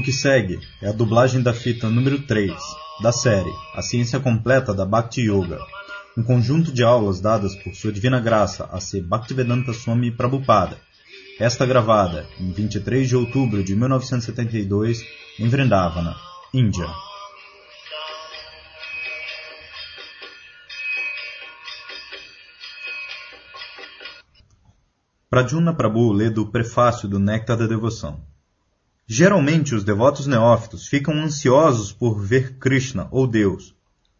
O que segue é a dublagem da fita número 3 da série A Ciência Completa da Bhakti Yoga, um conjunto de aulas dadas por Sua Divina Graça a ser Bhaktivedanta Swami Prabhupada, esta gravada em 23 de outubro de 1972 em Vrindavana, Índia. Pradyumna Prabhu lê do prefácio do Néctar da Devoção. Geralmente os devotos neófitos ficam ansiosos por ver Krishna ou Deus.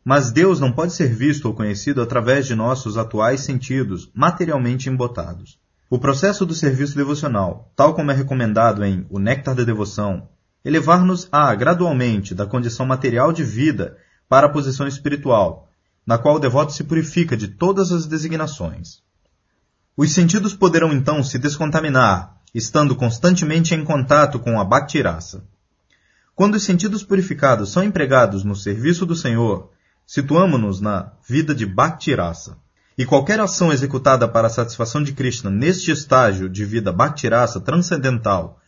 Mas Deus não pode ser visto ou conhecido através de nossos atuais sentidos materialmente embotados. O processo do serviço devocional, tal como é recomendado em O Néctar da Devoção, elevar-nos a gradualmente da condição material de vida para a posição espiritual, na qual o devoto se purifica de todas as designações. Os sentidos poderão então se descontaminar estando constantemente em contato com a Bhakti-rasa. Quando os sentidos purificados são empregados no serviço do Senhor, situamo-nos na vida de Bhakti-rasa. E qualquer ação executada para a satisfação de Krishna neste estágio de vida Bhakti-rasa transcendental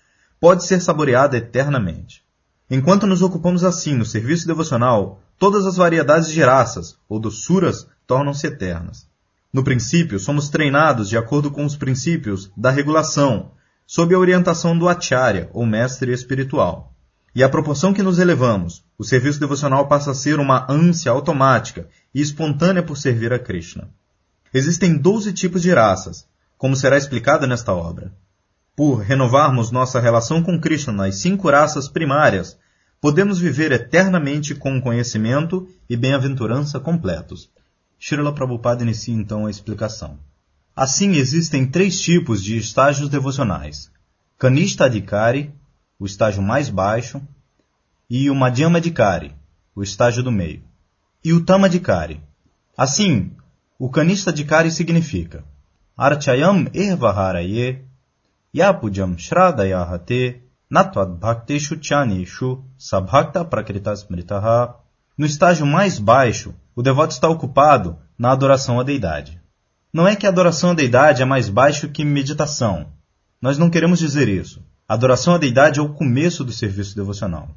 pode ser saboreada eternamente. Enquanto nos ocupamos assim no serviço devocional, todas as variedades de raças, ou dos suras, tornam-se eternas. No princípio, somos treinados de acordo com os princípios da regulação, sob a orientação do acharya, ou mestre espiritual. E à proporção que nos elevamos, o serviço devocional passa a ser uma ânsia automática e espontânea por servir a Krishna. Existem doze tipos de raças, como será explicado nesta obra. Por renovarmos nossa relação com Krishna nas cinco raças primárias, podemos viver eternamente com conhecimento e bem-aventurança completos. Srila Prabhupada inicia então a explicação. Assim, existem três tipos de estágios devocionais: Kanishta Adhikari, o estágio mais baixo, e o Madhyama Adhikari, o estágio do meio, e o Tama Adhikari. Assim, o Kanishta Adhikari significa Archayam Ervaharaye Yapujam Shradayahate Natvad Bhakteshu Chanishu Sabhakta Prakritas Mritaha. No estágio mais baixo, o devoto está ocupado na adoração à deidade. Não é que a adoração à deidade é mais baixo que meditação. Nós não queremos dizer isso. A adoração à deidade é o começo do serviço devocional.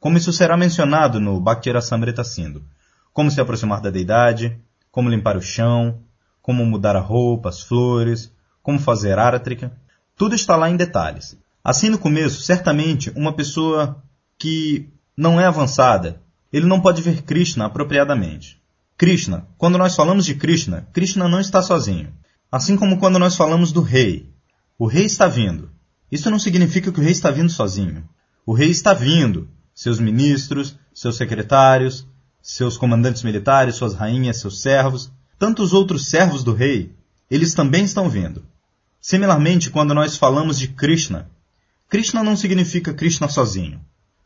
Como isso será mencionado no Bhaktira Samrita Sindhu. Como se aproximar da deidade, como limpar o chão, como mudar a roupa, as flores, como fazer áratrica. Tudo está lá em detalhes. Assim, no começo, certamente, uma pessoa que não é avançada, ele não pode ver Krishna apropriadamente. Krishna. Quando nós falamos de Krishna, Krishna não está sozinho. Assim como quando nós falamos do rei. O rei está vindo. Isso não significa que o rei está vindo sozinho. O rei está vindo. Seus ministros, seus secretários, seus comandantes militares, suas rainhas, seus servos, tantos outros servos do rei, eles também estão vindo. Similarmente, quando nós falamos de Krishna, Krishna não significa Krishna sozinho.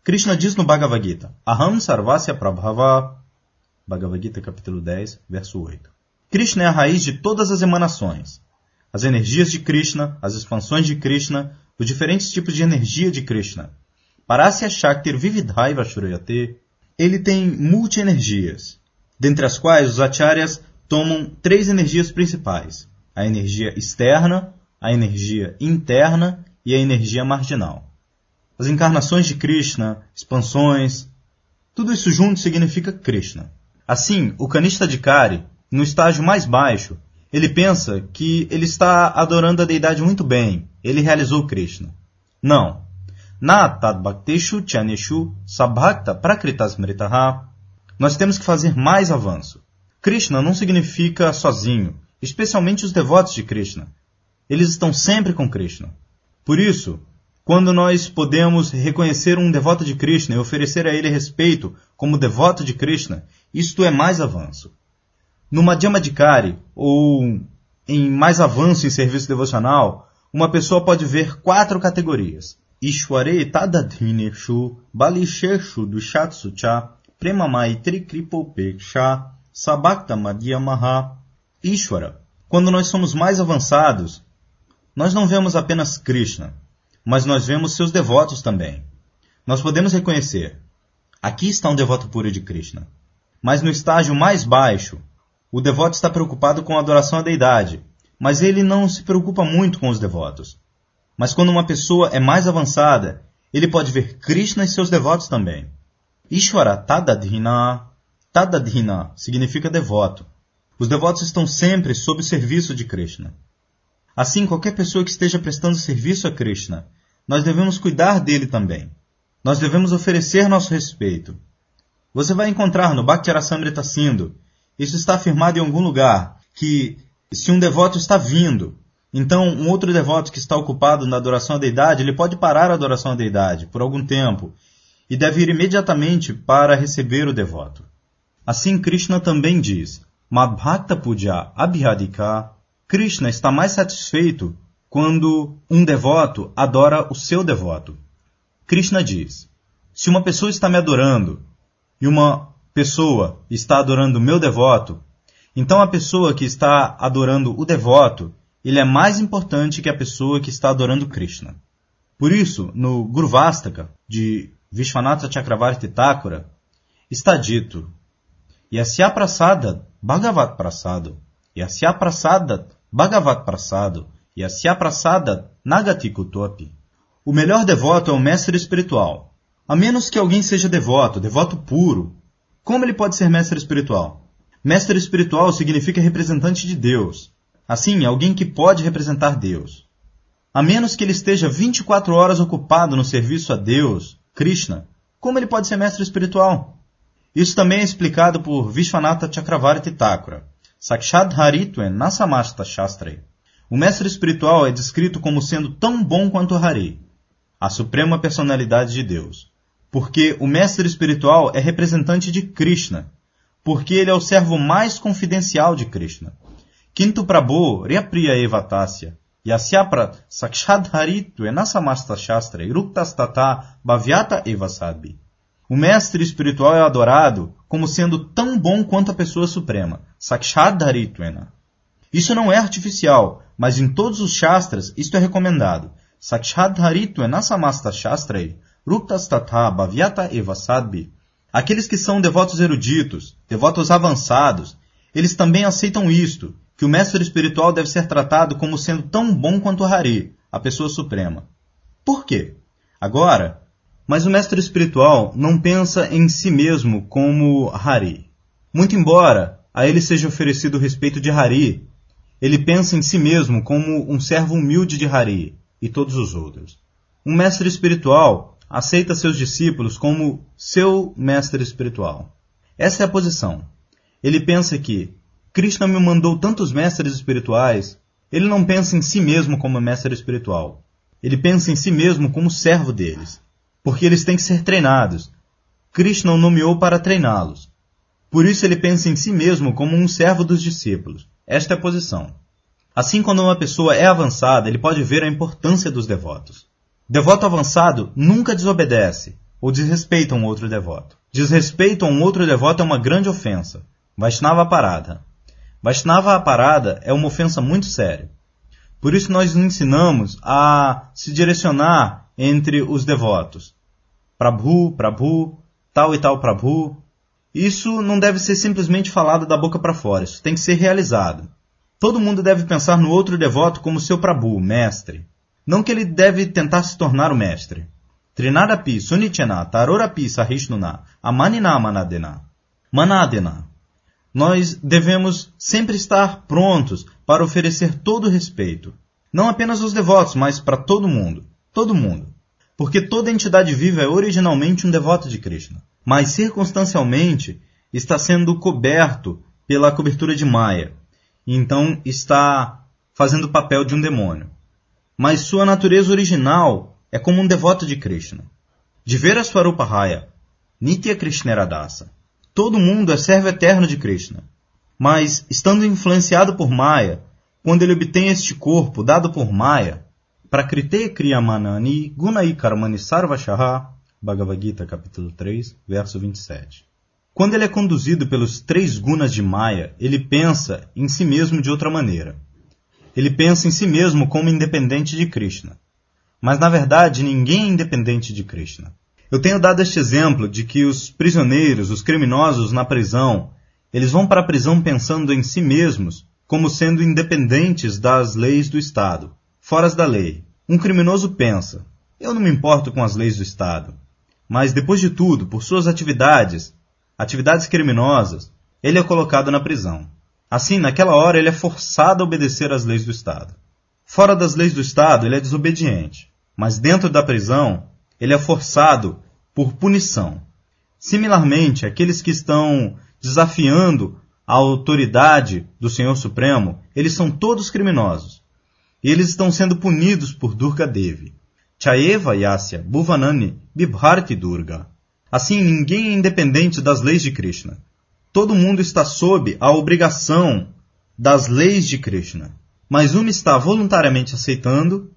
Krishna diz no Bhagavad Gita, Aham Sarvasya Prabhava Bhagavad Gita, capítulo 10, verso 8. Krishna é a raiz de todas as emanações. As energias de Krishna, as expansões de Krishna, os diferentes tipos de energia de Krishna. Parasya Shaktir Vividhaiva Shurayate, ele tem multi-energias, dentre as quais os acharyas tomam três energias principais: a energia externa, a energia interna e a energia marginal. As encarnações de Krishna, expansões, tudo isso junto significa Krishna. Assim, o canista de Kari, no estágio mais baixo, ele pensa que ele está adorando a deidade muito bem, ele realizou Krishna. Não. Na tadbhakteshu chaneshu sabhakta prakritasmritaha. Nós temos que fazer mais avanço. Krishna não significa sozinho, especialmente os devotos de Krishna. Eles estão sempre com Krishna. Por isso, quando nós podemos reconhecer um devoto de Krishna e oferecer a ele respeito como devoto de Krishna, isto é mais avanço. No Madhyamadikari, ou em mais avanço em serviço devocional, uma pessoa pode ver quatro categorias. Ishware Tadadhineshu Balisheshu Dushatsu Cha Premamai Trikripopeksha Sabakta Madhyamaha Ishwara. Quando nós somos mais avançados, nós não vemos apenas Krishna, mas nós vemos seus devotos também. Nós podemos reconhecer: aqui está um devoto puro de Krishna. Mas no estágio mais baixo, o devoto está preocupado com a adoração à deidade, mas ele não se preocupa muito com os devotos. Mas quando uma pessoa é mais avançada, ele pode ver Krishna e seus devotos também. Ishvara Tadadhina. Tadadhina significa devoto. Os devotos estão sempre sob o serviço de Krishna. Assim, qualquer pessoa que esteja prestando serviço a Krishna, nós devemos cuidar dele também. Nós devemos oferecer nosso respeito. Você vai encontrar no Bhakti Rasamrita Sindhu, isso está afirmado em algum lugar, que se um devoto está vindo, então um outro devoto que está ocupado na adoração à deidade, ele pode parar a adoração à deidade por algum tempo e deve ir imediatamente para receber o devoto. Assim, Krishna também diz, Madbhakta Puja Abhiyadika, Krishna está mais satisfeito quando um devoto adora o seu devoto. Krishna diz: Se uma pessoa está me adorando e uma pessoa está adorando o meu devoto, então a pessoa que está adorando o devoto, ele é mais importante que a pessoa que está adorando Krishna. Por isso, no Gurvastaka, de Vishwanatha Chakravarti Thakura, está dito Yasya Prasada Bhagavat Prasado Yasya Prasada Bhagavat Prasado Yasya Prasada Nagati Kutopi. O melhor devoto é o mestre espiritual. A menos que alguém seja devoto, devoto puro, como ele pode ser mestre espiritual? Mestre espiritual significa representante de Deus. Assim, alguém que pode representar Deus. A menos que ele esteja 24 horas ocupado no serviço a Deus, Krishna, como ele pode ser mestre espiritual? Isso também é explicado por Vishwanatha Chakravarti Thakura. Sakshad Harituen Nasamasta Shastra. O mestre espiritual é descrito como sendo tão bom quanto Hari, a suprema personalidade de Deus. Porque o mestre espiritual é representante de Krishna, porque ele é o servo mais confidencial de Krishna. Quinto Prabhu Riapriya Evatasya Yasyapra Sakshadharitu Enasamasta Shastra Iruptastata Bhavyata Evasadbi. O mestre espiritual é adorado como sendo tão bom quanto a pessoa suprema, Sakshadharitwena. Isso não é artificial, mas em todos os Shastras isto é recomendado. Sakshadharitwena samasta Shastrei, Ruptastatha Bhavyata Evasadbi. Aqueles que são devotos eruditos, devotos avançados, eles também aceitam isto, que o mestre espiritual deve ser tratado como sendo tão bom quanto Hari, a pessoa suprema. Por quê? Agora, mas o mestre espiritual não pensa em si mesmo como Hari. Muito embora a ele seja oferecido o respeito de Hari, ele pensa em si mesmo como um servo humilde de Hari e todos os outros. Um mestre espiritual aceita seus discípulos como seu mestre espiritual. Essa é a posição. Ele pensa que Krishna me mandou tantos mestres espirituais. Ele não pensa em si mesmo como mestre espiritual. Ele pensa em si mesmo como servo deles porque eles têm que ser treinados. Krishna o nomeou para treiná-los. Por isso ele pensa em si mesmo como um servo dos discípulos. Esta é a posição. Assim, quando uma pessoa é avançada, ele pode ver a importância dos devotos. Devoto avançado nunca desobedece ou desrespeita um outro devoto. Desrespeito a um outro devoto é uma grande ofensa. Vaishnava Parada. Vaishnava Parada é uma ofensa muito séria. Por isso nós ensinamos a se direcionar entre os devotos. Prabhu, Prabhu, tal e tal Prabhu. Isso não deve ser simplesmente falado da boca para fora, isso tem que ser realizado. Todo mundo deve pensar no outro devoto como seu Prabhu, mestre. Não que ele deve tentar se tornar o mestre. Trinadapi sunichena tarorapi sahishnuna amanina manadena. Manadena. Nós devemos sempre estar prontos para oferecer todo o respeito. Não apenas aos devotos, mas para todo mundo. Todo mundo. Porque toda entidade viva é originalmente um devoto de Krishna, mas circunstancialmente está sendo coberto pela cobertura de Maya. Então está fazendo o papel de um demônio. Mas sua natureza original é como um devoto de Krishna. De ver a Swarupa Raya, Nitya Krishneradasa. Todo mundo é servo eterno de Krishna. Mas, estando influenciado por Maya, quando ele obtém este corpo dado por Maya, Prakrite Kriyamanani Gunai Karmani Sarvashaha, Bhagavad Gita, capítulo 3, verso 27. Quando ele é conduzido pelos três gunas de Maya, ele pensa em si mesmo de outra maneira. Ele pensa em si mesmo como independente de Krishna. Mas na verdade, ninguém é independente de Krishna. Eu tenho dado este exemplo de que os prisioneiros, os criminosos na prisão, eles vão para a prisão pensando em si mesmos como sendo independentes das leis do Estado foras da lei. Um criminoso pensa: Eu não me importo com as leis do Estado. Mas, depois de tudo, por suas atividades, atividades criminosas, ele é colocado na prisão. Assim, naquela hora, ele é forçado a obedecer às leis do Estado. Fora das leis do Estado, ele é desobediente. Mas dentro da prisão, ele é forçado por punição. Similarmente, aqueles que estão desafiando a autoridade do Senhor Supremo, eles são todos criminosos. E eles estão sendo punidos por Durga Devi. Chayeva Yasya Bhuvanani Bibharti Durga. Assim, ninguém é independente das leis de Krishna. Todo mundo está sob a obrigação das leis de Krishna. Mas uma está voluntariamente aceitando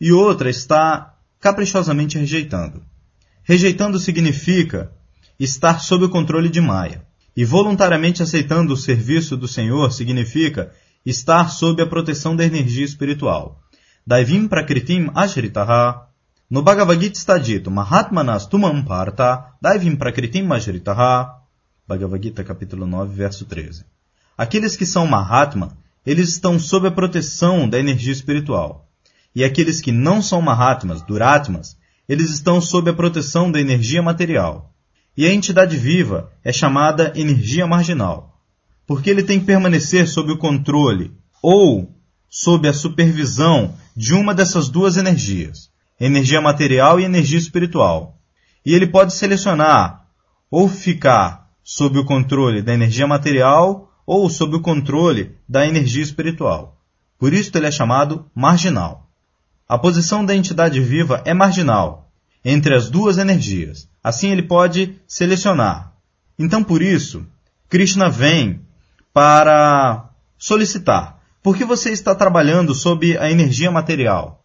e outra está caprichosamente rejeitando. Rejeitando significa estar sob o controle de Maya. E voluntariamente aceitando o serviço do Senhor significa estar sob a proteção da energia espiritual. Daivim prakritim ashritaha. No Bhagavad Gita está dito, Mahatmanas tumam parta, daivim prakritim ashritaha. Bhagavad Gita capítulo 9, verso 13. Aqueles que são Mahatma, eles estão sob a proteção da energia espiritual. E aqueles que não são Mahatmas, Duratmas, eles estão sob a proteção da energia material. E a entidade viva é chamada energia marginal, porque ele tem que permanecer sob o controle ou sob a supervisão de uma dessas duas energias, energia material e energia espiritual. E ele pode selecionar ou ficar sob o controle da energia material ou sob o controle da energia espiritual. Por isso ele é chamado marginal. A posição da entidade viva é marginal entre as duas energias, Assim ele pode selecionar. Então por isso, Krishna vem para solicitar. Por que você está trabalhando sob a energia material?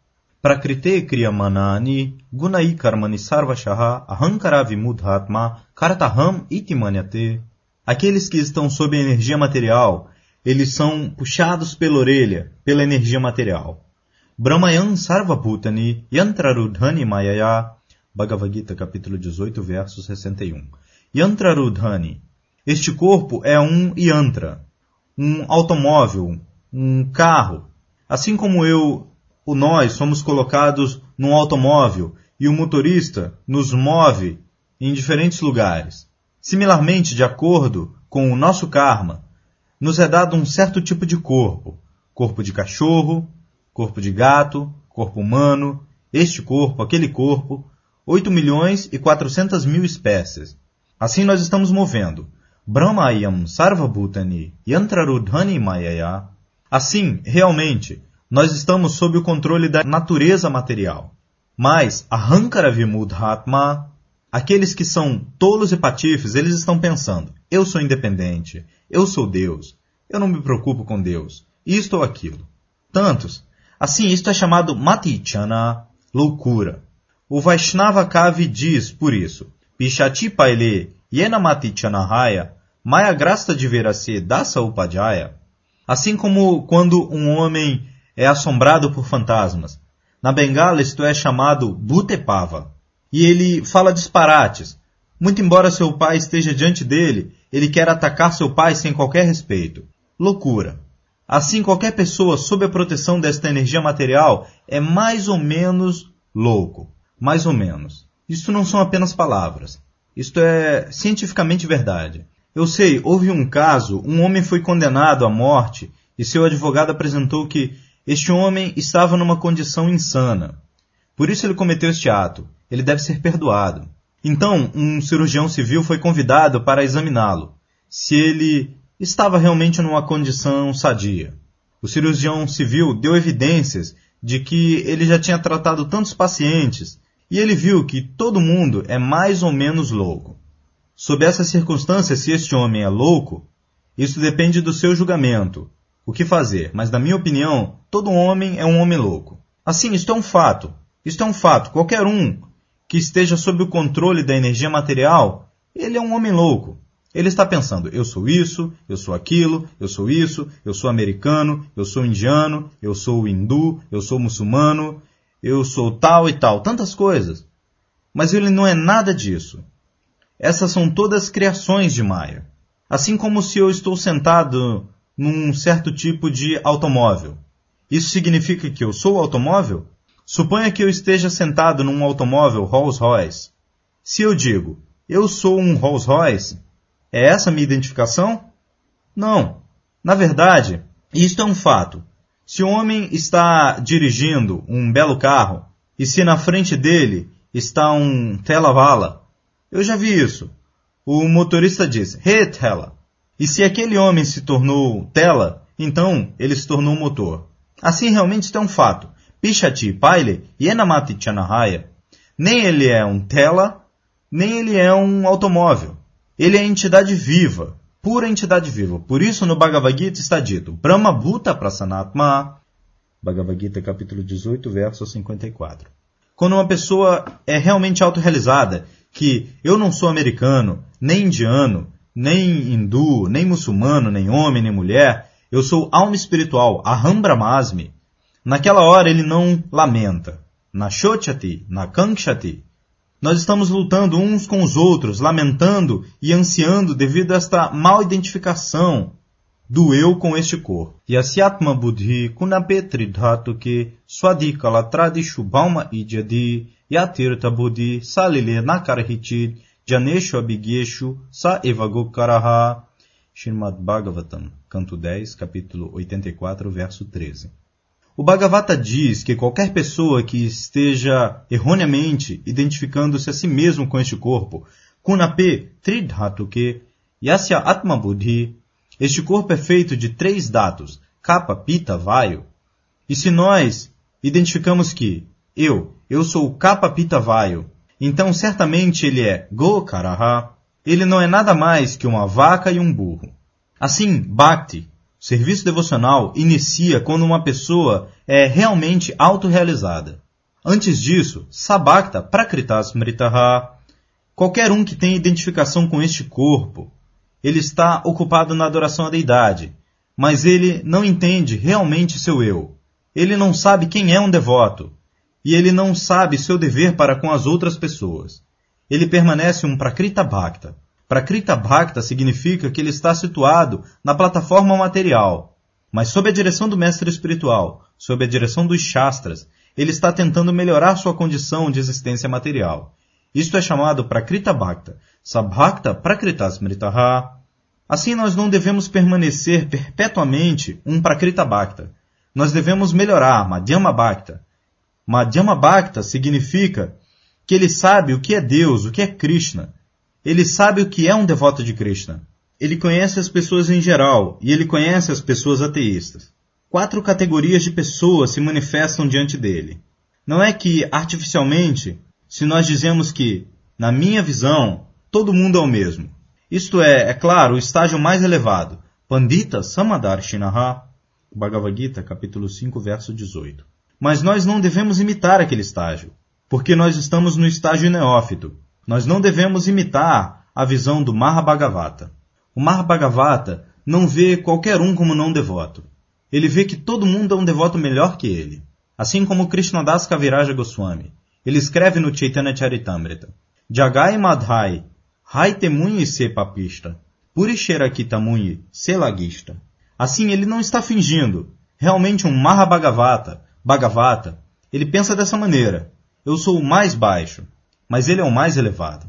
Prakrite kriyamanani gunai karmani sarvashaha ahankara vimudhatma karataham itimanyate. Aqueles que estão sob energia material, eles são puxados pela orelha, pela energia material. Brahmayan sarvabhutani yantrarudhani mayaya Bhagavad Gita, capítulo 18, verso 61. Yantrarudhani. Este corpo é um yantra, um automóvel, um carro. Assim como eu, o nós, somos colocados num automóvel e o motorista nos move em diferentes lugares. Similarmente, de acordo com o nosso karma, nos é dado um certo tipo de corpo: corpo de cachorro, corpo de gato, corpo humano, este corpo, aquele corpo, 8 milhões e 400 mil espécies. Assim nós estamos movendo. Brahmayam Sarvabhutani Yantrarudhani Mayaya. Assim, realmente, nós estamos sob o controle da natureza material. Mas, Ahankara Vimudhatma, aqueles que são tolos e patifes, eles estão pensando, eu sou independente, eu sou Deus, eu não me preocupo com Deus, isto ou aquilo. Tantos. Assim, isto é chamado Matichana, loucura. O Vaishnava Kavi diz, por isso, Pishati Paile Yenamati Chanahaya Maya Grasta de Verase Dasa. Assim como quando um homem é assombrado por fantasmas. Na Bengala isto é chamado Bhutepava. E ele fala disparates. Muito embora seu pai esteja diante dele, ele quer atacar seu pai sem qualquer respeito. Loucura. Assim, qualquer pessoa sob a proteção desta energia material é mais ou menos louco mais ou menos. Isto não são apenas palavras. Isto é cientificamente verdade. Eu sei, houve um caso, um homem foi condenado à morte e seu advogado apresentou que este homem estava numa condição insana. Por isso ele cometeu este ato. Ele deve ser perdoado. Então, um cirurgião civil foi convidado para examiná-lo, se ele estava realmente numa condição sadia. O cirurgião civil deu evidências de que ele já tinha tratado tantos pacientes e ele viu que todo mundo é mais ou menos louco. Sob essas circunstâncias, se este homem é louco, isso depende do seu julgamento. O que fazer? Mas, na minha opinião, todo homem é um homem louco. Assim, isto é um fato. Isto é um fato. Qualquer um que esteja sob o controle da energia material, ele é um homem louco. Ele está pensando, eu sou isso, eu sou aquilo, eu sou isso, eu sou americano, eu sou indiano, eu sou hindu, eu sou muçulmano, eu sou tal e tal, tantas coisas. Mas ele não é nada disso. Essas são todas criações de Maia. Assim como se eu estou sentado num certo tipo de automóvel. Isso significa que eu sou o automóvel? Suponha que eu esteja sentado num automóvel Rolls-Royce. Se eu digo, eu sou um Rolls-Royce, é essa minha identificação? Não. Na verdade, isto é um fato. Se o homem está dirigindo um belo carro e se na frente dele está um tela-vala, eu já vi isso. O motorista diz, hey tela. E se aquele homem se tornou tela, então ele se tornou motor. Assim realmente é um fato. Pichati Paile Yenamati Chanahaya. Nem ele é um tela, nem ele é um automóvel. Ele é entidade viva, pura entidade viva. Por isso no Bhagavad Gita está dito Brahma Bhuta Prasanatma. Bhagavad Gita capítulo 18, verso 54. Quando uma pessoa é realmente autorrealizada, que eu não sou americano, nem indiano, nem hindu, nem muçulmano, nem homem, nem mulher, eu sou alma espiritual, Aham Brahmasmi, Naquela hora ele não lamenta. Na Shochati, na Kankshati. Nós estamos lutando uns com os outros, lamentando e ansiando devido a esta mal identificação do eu com este corpo. Yasyatma buddhi kunapetri dhatuke swadikala tradishu bhauma idyadi yatirta buddhi salile nakarhichid janeshu abigeshu sa evagokaraha. Srimad Bhagavatam, canto 10, capítulo 84, verso 13. O Bhagavata diz que qualquer pessoa que esteja erroneamente identificando-se a si mesmo com este corpo, Kunape Tridhatuke Yasya Atma Buddhi, este corpo é feito de três datos, Kappa, Pita, Vaio. E se nós identificamos que eu, eu sou Kappa, Pita, Vaio, então certamente ele é Gokaraha, ele não é nada mais que uma vaca e um burro. Assim, Bhakti, serviço devocional inicia quando uma pessoa é realmente autorrealizada. Antes disso, Sabakta Prakritas Mritaha, qualquer um que tenha identificação com este corpo, ele está ocupado na adoração à deidade, mas ele não entende realmente seu eu. Ele não sabe quem é um devoto, e ele não sabe seu dever para com as outras pessoas. Ele permanece um Prakrita Bhakta, Prakrita Bhakta significa que ele está situado na plataforma material, mas sob a direção do mestre espiritual, sob a direção dos Shastras, ele está tentando melhorar sua condição de existência material. Isto é chamado Prakrita Bhakta, Sabhakta Prakritasmritaha. Assim nós não devemos permanecer perpetuamente um Prakrita Bhakta. Nós devemos melhorar Madhyama Bhakta. Madhyama Bhakta significa que ele sabe o que é Deus, o que é Krishna, ele sabe o que é um devoto de Krishna. Ele conhece as pessoas em geral e ele conhece as pessoas ateístas. Quatro categorias de pessoas se manifestam diante dele. Não é que, artificialmente, se nós dizemos que, na minha visão, todo mundo é o mesmo. Isto é, é claro, o estágio mais elevado. Pandita Samadar Shinaha, Bhagavad Gita, capítulo 5, verso 18. Mas nós não devemos imitar aquele estágio, porque nós estamos no estágio neófito, nós não devemos imitar a visão do Mahabhagavata. O Mahabhagavata não vê qualquer um como não devoto. Ele vê que todo mundo é um devoto melhor que ele. Assim como Krishnadas Kaviraja Goswami. Ele escreve no Chaitanya Charitamrita. Jagai Madhai, Hai Temunyi Se Papista, Purisherakitamuni Se Lagista. Assim, ele não está fingindo. Realmente um Mahabhagavata, Bhagavata, ele pensa dessa maneira. Eu sou o mais baixo mas ele é o mais elevado.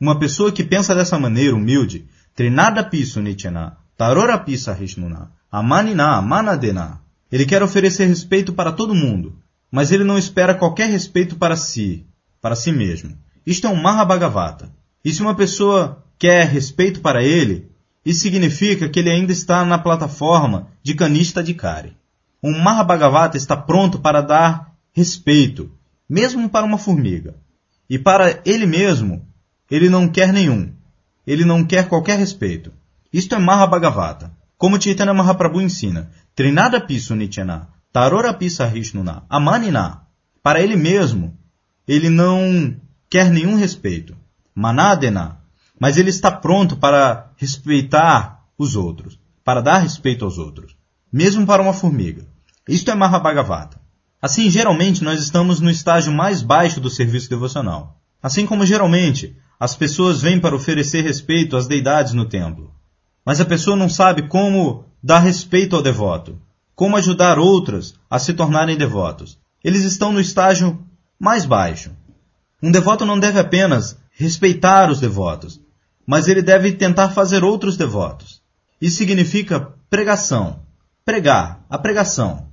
Uma pessoa que pensa dessa maneira humilde, Trinada piso nityana, tarora pisa rishnuna, amanina amanadena. Ele quer oferecer respeito para todo mundo, mas ele não espera qualquer respeito para si, para si mesmo. Isto é um Mahabhagavata. E se uma pessoa quer respeito para ele, isso significa que ele ainda está na plataforma de canista de Kari. Um Mahabhagavata está pronto para dar respeito, mesmo para uma formiga. E para ele mesmo, ele não quer nenhum. Ele não quer qualquer respeito. Isto é Mahabhagavata. Como Chaitanya Mahaprabhu ensina, Trinada Pisu Nityana, Tarora Pisa Rishnuna, Amanina. Para ele mesmo, ele não quer nenhum respeito. Manadena. Mas ele está pronto para respeitar os outros, para dar respeito aos outros, mesmo para uma formiga. Isto é Mahabhagavata. Assim, geralmente, nós estamos no estágio mais baixo do serviço devocional. Assim como geralmente as pessoas vêm para oferecer respeito às deidades no templo. Mas a pessoa não sabe como dar respeito ao devoto, como ajudar outras a se tornarem devotos. eles estão no estágio mais baixo. Um devoto não deve apenas respeitar os devotos, mas ele deve tentar fazer outros devotos. Isso significa pregação. Pregar, a pregação.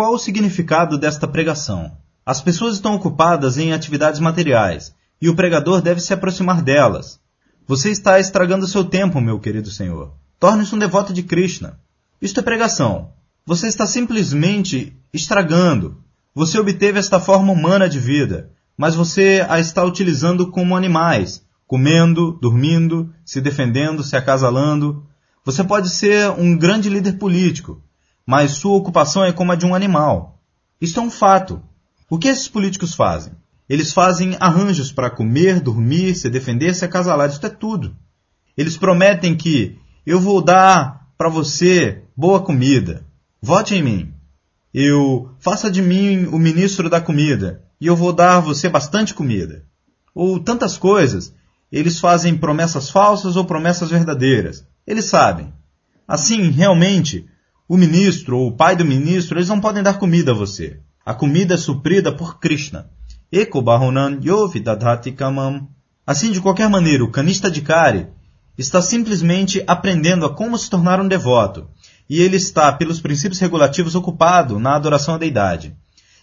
Qual o significado desta pregação? As pessoas estão ocupadas em atividades materiais e o pregador deve se aproximar delas. Você está estragando seu tempo, meu querido Senhor. Torne-se um devoto de Krishna. Isto é pregação. Você está simplesmente estragando. Você obteve esta forma humana de vida, mas você a está utilizando como animais, comendo, dormindo, se defendendo, se acasalando. Você pode ser um grande líder político, mas sua ocupação é como a de um animal. Isto é um fato. O que esses políticos fazem? Eles fazem arranjos para comer, dormir, se defender, se acasalar. Isto é tudo. Eles prometem que eu vou dar para você boa comida. Vote em mim. Eu faça de mim o ministro da comida e eu vou dar você bastante comida. Ou tantas coisas eles fazem promessas falsas ou promessas verdadeiras. Eles sabem. Assim, realmente, o ministro ou o pai do ministro, eles não podem dar comida a você. A comida é suprida por Krishna. Eko bahunan yovidadhati kamam. Assim, de qualquer maneira, o canista de Kari está simplesmente aprendendo a como se tornar um devoto, e ele está, pelos princípios regulativos, ocupado na adoração à deidade.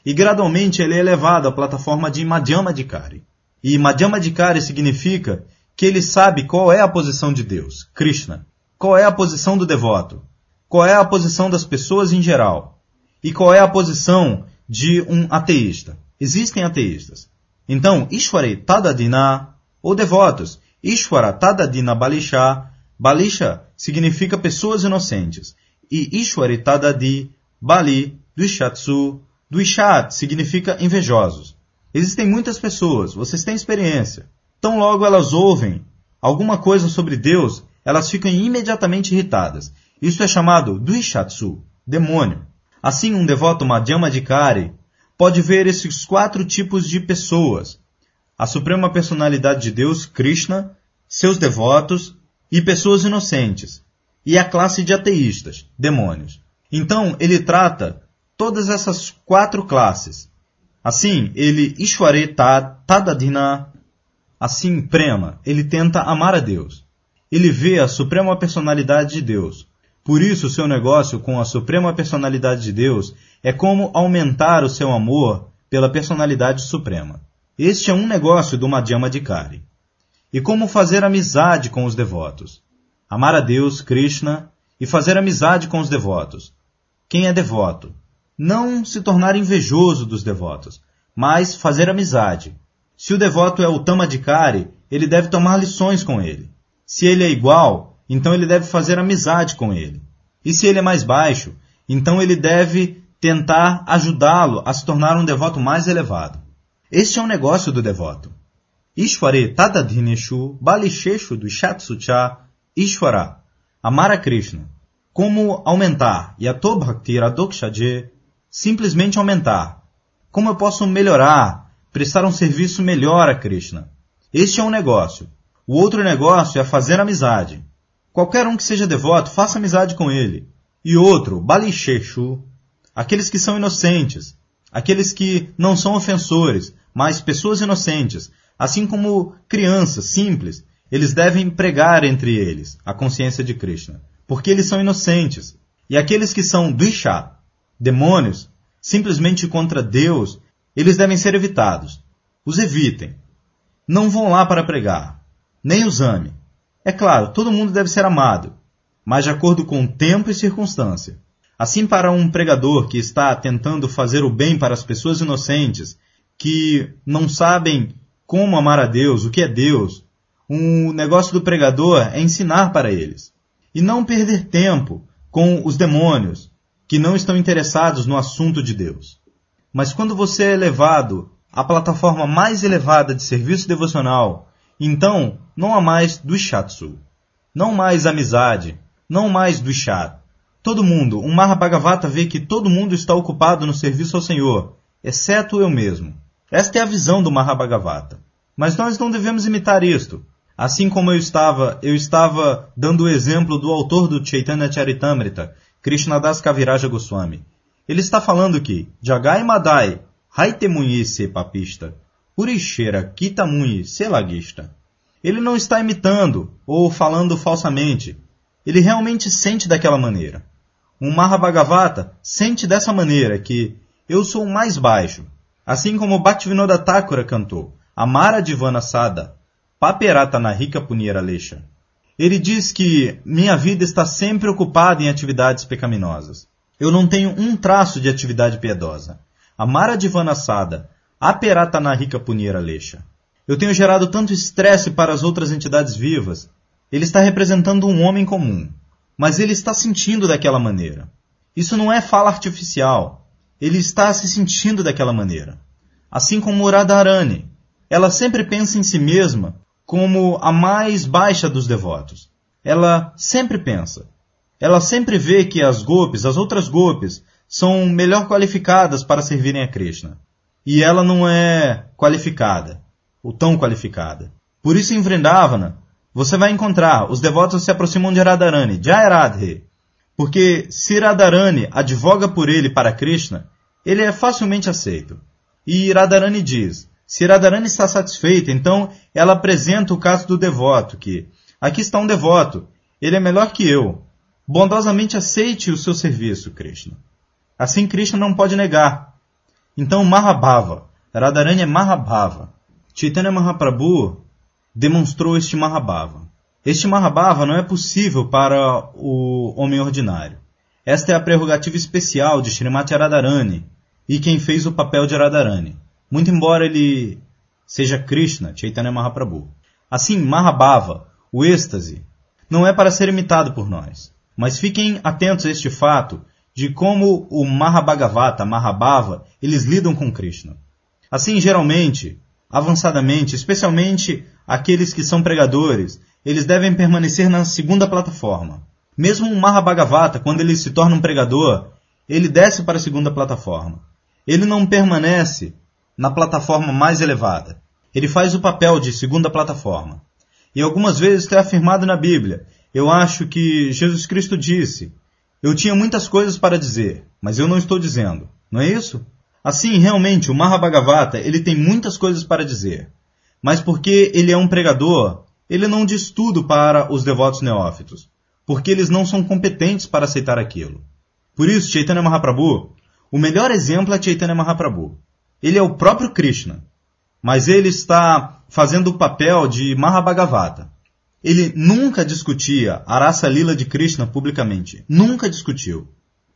E gradualmente ele é elevado à plataforma de Madhyama de Kari. E Madhyamadikari significa que ele sabe qual é a posição de Deus, Krishna, qual é a posição do devoto, qual é a posição das pessoas em geral e qual é a posição de um ateísta. Existem ateístas. Então, Ishwari Tadadina, ou devotos, Ishwara Tadadina Balisha, Balisha significa pessoas inocentes, e Ishwari Tadadi, Bali, Duishatsu, Duishat significa invejosos. Existem muitas pessoas, vocês têm experiência. Tão logo elas ouvem alguma coisa sobre Deus, elas ficam imediatamente irritadas. Isso é chamado Duishatsu, demônio. Assim, um devoto Madhyama Kari pode ver esses quatro tipos de pessoas: a Suprema Personalidade de Deus, Krishna, seus devotos e pessoas inocentes, e a classe de ateístas, demônios. Então, ele trata todas essas quatro classes Assim, ele Ishware Tadadina, assim prema, ele tenta amar a Deus. Ele vê a suprema personalidade de Deus. Por isso, seu negócio com a suprema personalidade de Deus é como aumentar o seu amor pela personalidade suprema. Este é um negócio do Madhyama Kari. E como fazer amizade com os devotos. Amar a Deus, Krishna, e fazer amizade com os devotos. Quem é devoto? não se tornar invejoso dos devotos, mas fazer amizade. Se o devoto é o Tamadikari, ele deve tomar lições com ele. Se ele é igual, então ele deve fazer amizade com ele. E se ele é mais baixo, então ele deve tentar ajudá-lo a se tornar um devoto mais elevado. Este é o negócio do devoto. Ishware Tadadhineshu Balisheshu do Shatsucha Ishwara Amara Krishna. Como aumentar Yatobhakti Radokshaje simplesmente aumentar. Como eu posso melhorar, prestar um serviço melhor a Krishna? Este é um negócio. O outro negócio é fazer amizade. Qualquer um que seja devoto, faça amizade com ele. E outro, Balisheshu, aqueles que são inocentes, aqueles que não são ofensores, mas pessoas inocentes, assim como crianças simples, eles devem pregar entre eles a consciência de Krishna, porque eles são inocentes. E aqueles que são Dvisha, demônios, simplesmente contra Deus, eles devem ser evitados. Os evitem. Não vão lá para pregar. Nem os ame. É claro, todo mundo deve ser amado, mas de acordo com tempo e circunstância. Assim, para um pregador que está tentando fazer o bem para as pessoas inocentes, que não sabem como amar a Deus, o que é Deus, o negócio do pregador é ensinar para eles. E não perder tempo com os demônios, que não estão interessados no assunto de Deus. Mas quando você é levado à plataforma mais elevada de serviço devocional, então não há mais Dushatsu, não mais amizade, não mais Dushat. Todo mundo, um Mahabhagavata vê que todo mundo está ocupado no serviço ao Senhor, exceto eu mesmo. Esta é a visão do Mahabhagavata. Mas nós não devemos imitar isto. Assim como eu estava, eu estava dando o exemplo do autor do Chaitanya Charitamrita, Krishnadas Kaviraja Goswami. Ele está falando que Jagai Madai Haitemunyi se papista, Urixera Kitamunyi se laguista. Ele não está imitando ou falando falsamente. Ele realmente sente daquela maneira. Um Mahabhagavata sente dessa maneira que eu sou o mais baixo. Assim como Bhaktivinoda Thakura cantou, Amara Divana Sada, Paperata Nahika Punira Lesha. Ele diz que minha vida está sempre ocupada em atividades pecaminosas. Eu não tenho um traço de atividade piedosa. Amara Divana Sada, Aperata Nahika Punira Lesha. Eu tenho gerado tanto estresse para as outras entidades vivas. Ele está representando um homem comum, mas ele está sentindo daquela maneira. Isso não é fala artificial. Ele está se sentindo daquela maneira. Assim como Radharani, ela sempre pensa em si mesma como a mais baixa dos devotos. Ela sempre pensa. Ela sempre vê que as golpes, as outras golpes, são melhor qualificadas para servirem a Krishna. E ela não é qualificada ou tão qualificada. Por isso em Vrindavana, você vai encontrar, os devotos se aproximam de Radharani, Jai Radhe, porque se Radharani advoga por ele para Krishna, ele é facilmente aceito. E Radharani diz, se Radharani está satisfeita, então ela apresenta o caso do devoto, que aqui está um devoto, ele é melhor que eu. Bondosamente aceite o seu serviço, Krishna. Assim Krishna não pode negar. Então Mahabhava, Radharani é Mahabhava. Chaitanya Mahaprabhu demonstrou este Mahabhava. Este Mahabhava não é possível para o homem ordinário. Esta é a prerrogativa especial de Srimati Radharani e quem fez o papel de Radharani. Muito embora ele seja Krishna, Chaitanya Mahaprabhu. Assim, Mahabhava, o êxtase, não é para ser imitado por nós. Mas fiquem atentos a este fato de como o Mahabhagavata, Mahabhava, eles lidam com Krishna. Assim, geralmente, avançadamente, especialmente aqueles que são pregadores, eles devem permanecer na segunda plataforma. Mesmo um Mahabhagavata, quando ele se torna um pregador, ele desce para a segunda plataforma. Ele não permanece na plataforma mais elevada. Ele faz o papel de segunda plataforma. E algumas vezes está afirmado na Bíblia. Eu acho que Jesus Cristo disse: Eu tinha muitas coisas para dizer, mas eu não estou dizendo. Não é isso? Assim, realmente, o Mahabhagavata, ele tem muitas coisas para dizer. Mas porque ele é um pregador, ele não diz tudo para os devotos neófitos, porque eles não são competentes para aceitar aquilo. Por isso, Chaitanya Mahaprabhu, o melhor exemplo é Chaitanya Mahaprabhu. Ele é o próprio Krishna, mas ele está fazendo o papel de Mahabhagavata. Ele nunca discutia a raça lila de Krishna publicamente. Nunca discutiu.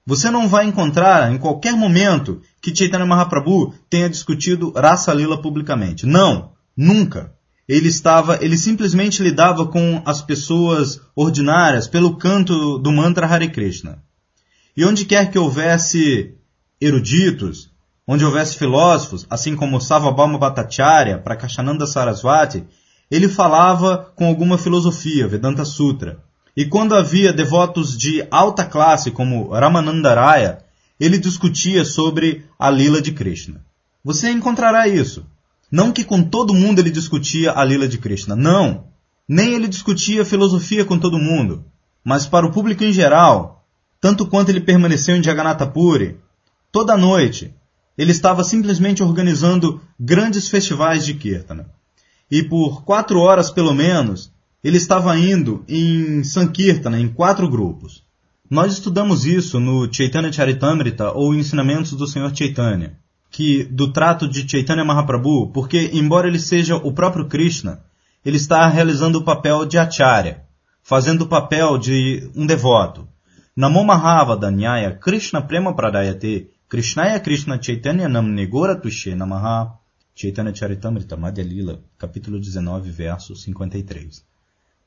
Você não vai encontrar em qualquer momento que Chaitanya Mahaprabhu tenha discutido raça lila publicamente. Não, nunca. Ele estava, ele simplesmente lidava com as pessoas ordinárias pelo canto do mantra Hare Krishna. E onde quer que houvesse eruditos, onde houvesse filósofos, assim como Savabhama Bhattacharya, Prakashananda Saraswati, ele falava com alguma filosofia, Vedanta Sutra. E quando havia devotos de alta classe, como Ramanandaraya, ele discutia sobre a lila de Krishna. Você encontrará isso. Não que com todo mundo ele discutia a lila de Krishna, não. Nem ele discutia filosofia com todo mundo. Mas para o público em geral, tanto quanto ele permaneceu em Jagannatha Puri, toda noite, ele estava simplesmente organizando grandes festivais de Kirtana. E por quatro horas pelo menos, ele estava indo em Sankirtana, em quatro grupos. Nós estudamos isso no Chaitanya Charitamrita, ou Ensinamentos do Senhor Chaitanya, que do trato de Chaitanya Mahaprabhu, porque embora ele seja o próprio Krishna, ele está realizando o papel de acharya, fazendo o papel de um devoto. Namo Mahavada Krishna Prema Pradayate Krishnaya Krishna Chaitanya Nam Negora Tushe Namaha Chaitanya Charitamrita Madhya capítulo 19, verso 53.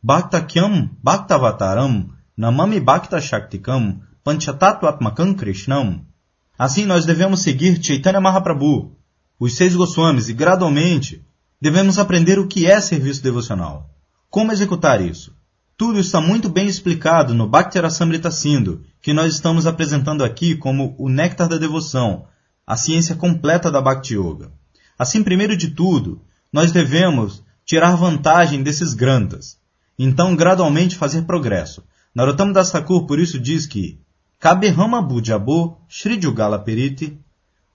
Bhaktakyam Bhaktavataram Namami Bhakta Shaktikam Panchatatvatmakam Krishnam. Assim nós devemos seguir Chaitanya Mahaprabhu, os seis Goswamis, e gradualmente devemos aprender o que é serviço devocional. Como executar isso? Tudo está muito bem explicado no Bhakti Rasamrita Sindhu, que nós estamos apresentando aqui como o néctar da devoção, a ciência completa da Bhakti Yoga. Assim, primeiro de tudo, nós devemos tirar vantagem desses grantas, então gradualmente fazer progresso. Narottam Das Thakur por isso diz que Kabehama Bujabo Shri Jugala Periti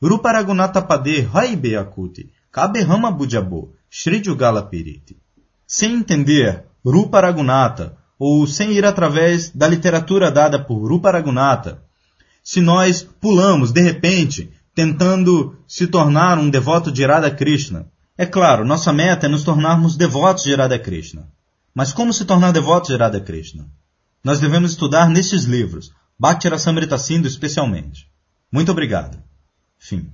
Ruparagunatapade Haibe Akuti, Kabehama Bujabo, Shri Jugala Piriti. Sem entender Ruparagunata, ou sem ir através da literatura dada por Ruparagunata, se nós pulamos de repente, tentando se tornar um devoto de Radha Krishna, é claro, nossa meta é nos tornarmos devotos de Radha Krishna. Mas como se tornar devotos de Radha Krishna? Nós devemos estudar nestes livros, Bhakti Rasamrita Sindhu especialmente. Muito obrigado. Fim.